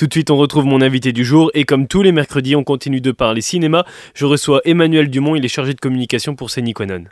Tout de suite, on retrouve mon invité du jour et comme tous les mercredis, on continue de parler cinéma. Je reçois Emmanuel Dumont, il est chargé de communication pour Séniquanon.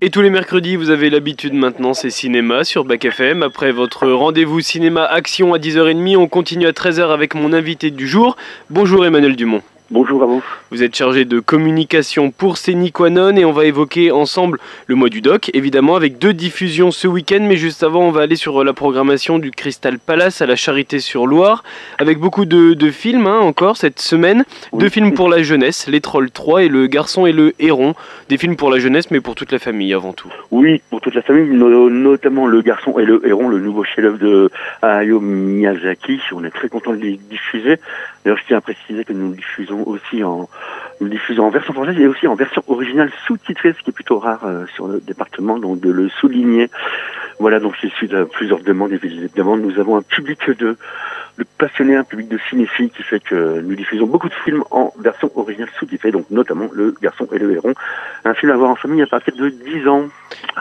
Et tous les mercredis, vous avez l'habitude maintenant, c'est cinéma sur Bac FM. Après votre rendez-vous cinéma action à 10h30, on continue à 13h avec mon invité du jour. Bonjour Emmanuel Dumont. Bonjour à vous. Vous êtes chargé de communication pour Séniquanon et on va évoquer ensemble le mois du doc, évidemment, avec deux diffusions ce week-end. Mais juste avant, on va aller sur la programmation du Crystal Palace à la Charité-sur-Loire, avec beaucoup de, films hein, encore cette semaine. Deux films pour la jeunesse, Les Trolls 3 et Le Garçon et le Héron. Des films pour la jeunesse, mais pour toute la famille avant tout. Oui, pour toute la famille, notamment Le Garçon et le Héron, le nouveau chef-d'œuvre de Hayao Miyazaki. On est très content de les diffuser. D'ailleurs, je tiens à préciser que nous diffusons aussi en, diffusons en version française et aussi en version originale sous-titrée, ce qui est plutôt rare euh, sur le département, donc de le souligner. Voilà, donc c'est suite à plusieurs demandes, évidemment, nous avons un public de, de passionnés, un public de cinéphiles qui fait que nous diffusons beaucoup de films en version originale sous-titrée, donc notamment Le Garçon et le Héron, un film à voir en famille à partir de 10 ans.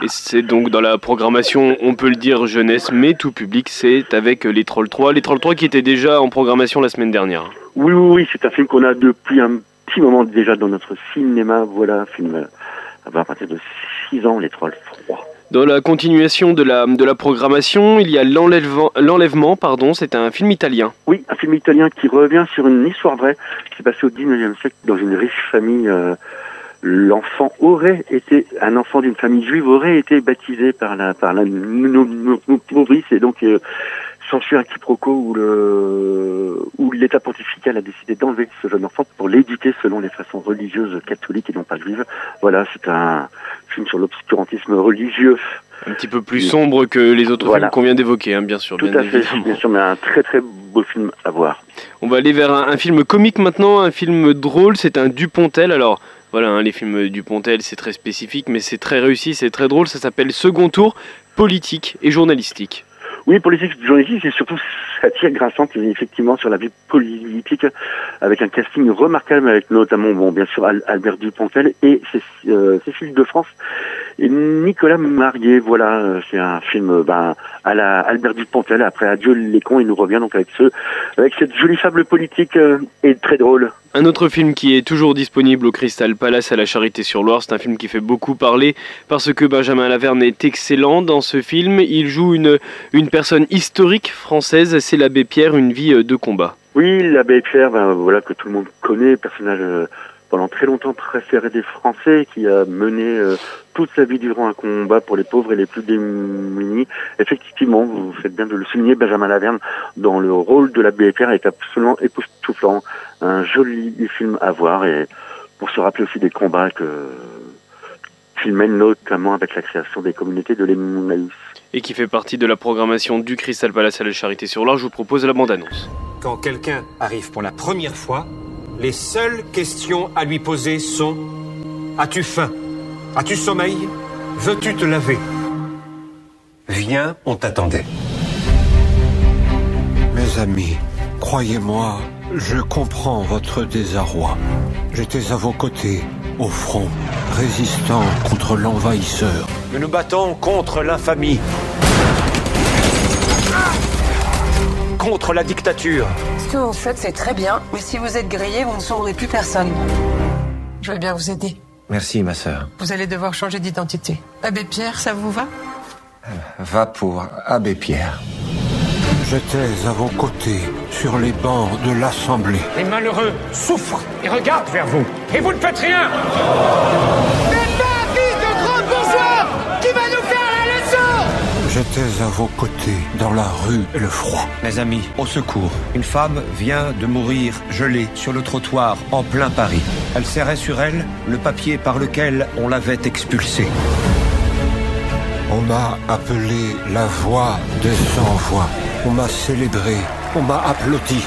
Et c'est donc dans la programmation, on peut le dire jeunesse, mais tout public, c'est avec Les Trolls 3. Les Trolls 3 qui étaient déjà en programmation la semaine dernière. Oui, oui, oui, c'est un film qu'on a depuis un petit moment déjà dans notre cinéma. Voilà, un film à partir de 6 ans, Les Trolls 3. Dans la continuation de la, de la programmation, il y a L'Enlèvement, pardon, c'est un film italien. Oui, un film italien qui revient sur une histoire vraie qui s'est passée au 19e siècle dans une riche famille. Euh, l'enfant aurait été, un enfant d'une famille juive aurait été baptisé par la, par la nourrice et donc euh, s'ensuit un quiproquo où le où l'État pontifical a décidé d'enlever ce jeune enfant pour l'éduquer selon les façons religieuses catholiques et non pas juives. Voilà, c'est un film sur l'obscurantisme religieux. Un petit peu plus sombre que les autres films qu'on vient d'évoquer, hein, bien sûr. Tout à fait, bien sûr, mais un très très beau film à voir. On va aller vers un, un film comique maintenant, un film drôle, c'est un Dupontel. Alors, voilà, hein, les films Dupontel, c'est très spécifique, mais c'est très réussi, c'est très drôle. Ça s'appelle Second Tour, politique et journalistique. Oui, politique journalistique, c'est surtout satire grassante effectivement sur la vie politique, avec un casting remarquable, avec notamment, bon, bien sûr, Albert Dupontel et euh, Cécile de France et Nicolas Marié. Voilà, euh, c'est un film ben, à la Albert Dupontel. Après Adieu les cons, il nous revient donc avec ce, avec cette jolie fable politique euh, et très drôle. Un autre film qui est toujours disponible au Crystal Palace à la Charité-sur-Loire, c'est un film qui fait beaucoup parler parce que Benjamin Laverne est excellent dans ce film. Il joue une, une personne historique française, c'est l'abbé Pierre, une vie euh, de combat. Oui, l'abbé Pierre, ben, voilà que tout le monde connaît, personnage euh, pendant très longtemps préféré des Français, qui a mené euh, toute sa vie durant un combat pour les pauvres et les plus démunis. Effectivement, vous faites bien de le souligner, Benjamin Laverne, dans le rôle de l'abbé Pierre, est absolument époustouflant un joli film à voir et pour se rappeler aussi des combats que qu'il mène notamment avec la création des communautés de l'Emmaüs. Et qui fait partie de la programmation du Crystal Palace à la Charité sur l'Arche, je vous propose la bande-annonce. Quand quelqu'un arrive pour la première fois, les seules questions à lui poser sont As-tu faim? As-tu sommeil? Veux-tu te laver? Viens, on t'attendait. Mes amis, croyez-moi, je comprends votre désarroi. J'étais à vos côtés, au front, résistant contre l'envahisseur. Nous nous battons contre l'infamie. Contre la dictature. Ce que vous faites, c'est très bien, mais si vous êtes grillé, vous ne sauverez plus personne. Je vais bien vous aider. Merci, ma sœur. Vous allez devoir changer d'identité. Abbé Pierre, ça vous va? Va pour Abbé Pierre. J'étais à vos côtés, sur les bancs de l'Assemblée. Les malheureux souffrent et regardent vers vous. Et vous ne faites rien J'étais à vos côtés, dans la rue et le froid. Mes amis, au secours. Une femme vient de mourir gelée sur le trottoir en plein Paris. Elle serrait sur elle le papier par lequel on l'avait expulsée. On m'a appelé la voix des sans-voix. On m'a célébré. On m'a applaudi.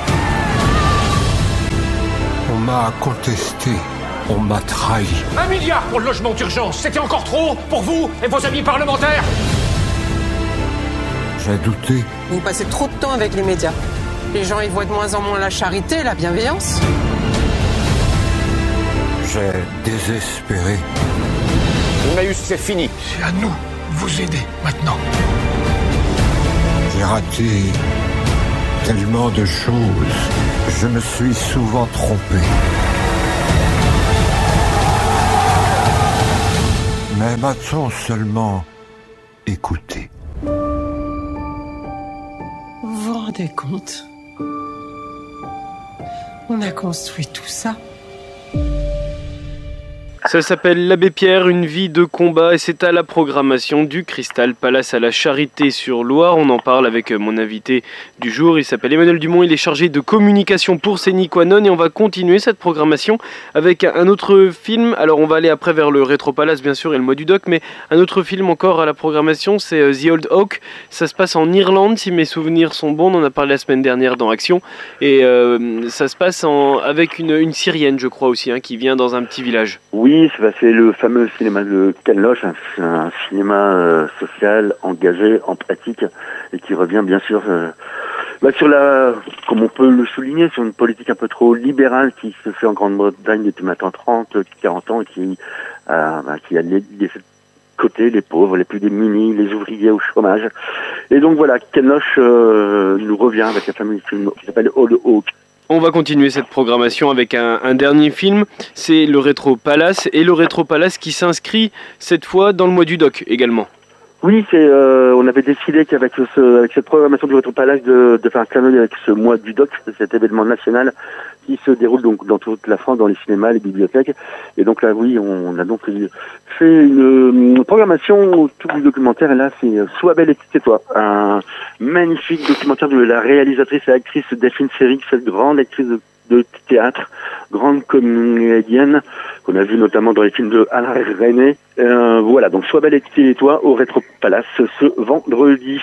On m'a contesté. On m'a trahi. Un milliard pour le logement d'urgence, c'était encore trop pour vous et vos amis parlementaires J'ai douté. Vous passez trop de temps avec les médias. Les gens y voient de moins en moins la charité, la bienveillance. J'ai désespéré. Emmaüs, c'est fini. C'est à nous de vous aider maintenant. J'ai raté tellement de choses. Je me suis souvent trompé. Mais m'a-t-on seulement écouté compte On a construit tout ça Ça s'appelle L'Abbé Pierre, une vie de combat et c'est à la programmation du Crystal Palace à la Charité sur Loire. On en parle avec mon invité du jour. Il s'appelle Emmanuel Dumont. Il est chargé de communication pour Séniquanon et on va continuer cette programmation avec un autre film. Alors on va aller après vers le Rétro Palace bien sûr et le mois du doc, mais un autre film encore à la programmation, c'est euh, The Old Oak. Ça se passe en Irlande si mes souvenirs sont bons. On en a parlé la semaine dernière dans Action et euh, ça se passe avec une, une Syrienne, je crois aussi, hein, qui vient dans un petit village. Oui, bah, c'est le fameux cinéma de Ken Loach, un, un cinéma euh, social, engagé, en pratique, et qui revient bien sûr euh, bah, sur la, comme on peut le souligner, sur une politique un peu trop libérale qui se fait en Grande-Bretagne depuis maintenant 30, 40 ans, et qui, euh, bah, a les côté les pauvres, les plus démunis, les ouvriers au chômage. Et donc voilà, Ken Loach euh, nous revient avec un fameux film qui s'appelle Old Oak. On va continuer cette programmation avec un, dernier film, c'est le Rétro Palace, et le Rétro Palace qui s'inscrit cette fois dans le mois du doc également. Oui, euh, on avait décidé qu'avec avec cette programmation du Retour Palace de, faire un clin avec ce mois du doc, cet événement national se déroule donc dans toute la France, dans les cinémas, les bibliothèques. Et donc là, oui, on a donc fait une, euh, programmation autour du documentaire. Et là, c'est euh, Sois belle et tais-toi, un magnifique documentaire de la réalisatrice et actrice Delphine Seyrig, cette grande actrice de, théâtre, grande comédienne qu'on a vu notamment dans les films de Alain René. Euh, voilà, donc Sois belle et tais-toi au Rétro Palace ce vendredi.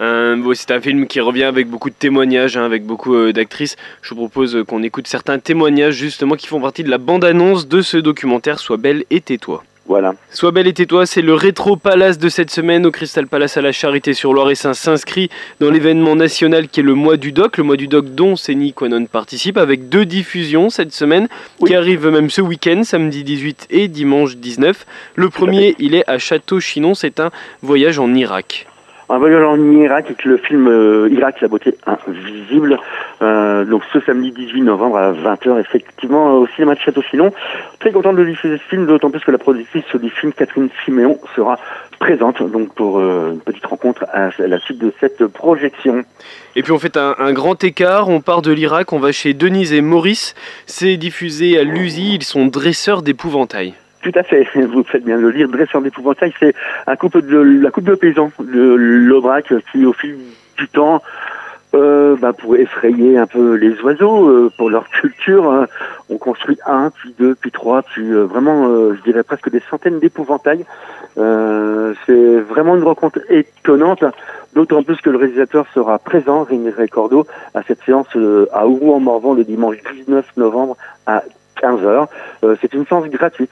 Euh, c'est un film qui revient avec beaucoup de témoignages, hein, avec beaucoup euh, d'actrices. Je vous propose euh, qu'on écoute certains témoignages justement qui font partie de la bande-annonce de ce documentaire Sois belle et tais-toi. Voilà. Sois belle et tais-toi, c'est le rétro palace de cette semaine au Crystal Palace à la Charité sur Loire et ça s'inscrit dans l'événement national qui est le mois du doc, le mois du doc dont Séni Quanon participe avec deux diffusions cette semaine Oui. qui arrivent même ce week-end, samedi 18 et dimanche 19. Le premier, il est à Château-Chinon, c'est un voyage en Irak. Un voyage en Irak avec le film euh, Irak, la beauté invisible. Euh, donc ce samedi 18 novembre à 20h, effectivement, au cinéma de Château-Chinon. Très content de diffuser ce film, d'autant plus que la productrice du film, Catherine Siméon, sera présente donc pour euh, une petite rencontre à la suite de cette projection. Et puis on fait un, un grand écart, on part de l'Irak, on va chez Denise et Maurice, c'est diffusé à l'USI, ils sont dresseurs d'épouvantail. Tout à fait, vous faites bien de le lire. Dresseur d'épouvantail, c'est un couple de la couple de paysans de l'Aubrac qui, au fil du temps, euh, bah, pour effrayer un peu les oiseaux, euh, pour leur culture, hein, on construit un, puis deux, puis trois, puis euh, vraiment, euh, je dirais presque des centaines d'épouvantails. Euh, c'est vraiment une rencontre étonnante, d'autant plus que le réalisateur sera présent, Rémi Cordo, à cette séance à Rouen-Morvan le dimanche 19 novembre à 15h. Euh, c'est une séance gratuite.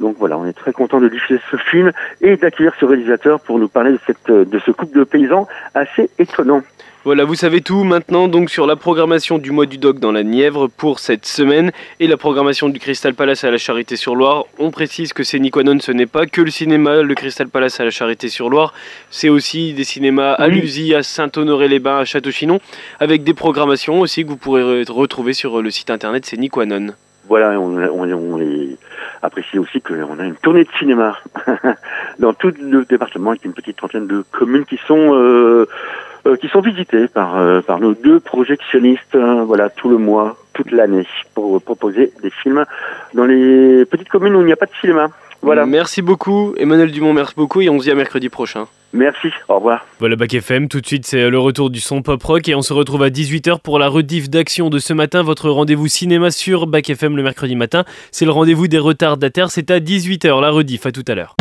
Donc voilà, on est très content de diffuser ce film et d'accueillir ce réalisateur pour nous parler de, cette, de ce couple de paysans assez étonnant. Voilà, vous savez tout maintenant donc sur la programmation du mois du doc dans la Nièvre pour cette semaine et la programmation du Crystal Palace à la Charité-sur-Loire. On précise que c'est Niquanon, ce n'est pas que le cinéma, le Crystal Palace à la Charité-sur-Loire, c'est aussi des cinémas à. Lusy, à Saint-Honoré-les-Bains, à Château-Chinon, avec des programmations aussi que vous pourrez re- retrouver sur le site internet, c'est Niquanon. Voilà, on, on, on est apprécie aussi qu'on a une tournée de cinéma dans tout le département avec une petite trentaine de communes qui sont euh, euh, qui sont visitées par euh, par nos deux projectionnistes. hein, voilà, tout le mois, toute l'année, pour proposer des films dans les petites communes où il n'y a pas de cinéma. Voilà. Merci beaucoup, Emmanuel Dumont, merci beaucoup et on se dit à mercredi prochain. Merci. Au revoir. Voilà Bac FM, tout de suite c'est le retour du son pop rock et on se retrouve à 18h pour la rediff d'action de ce matin, votre rendez-vous cinéma sur Bac FM le mercredi matin. C'est le rendez-vous des retardataires, c'est à 18h la rediff, à tout à l'heure.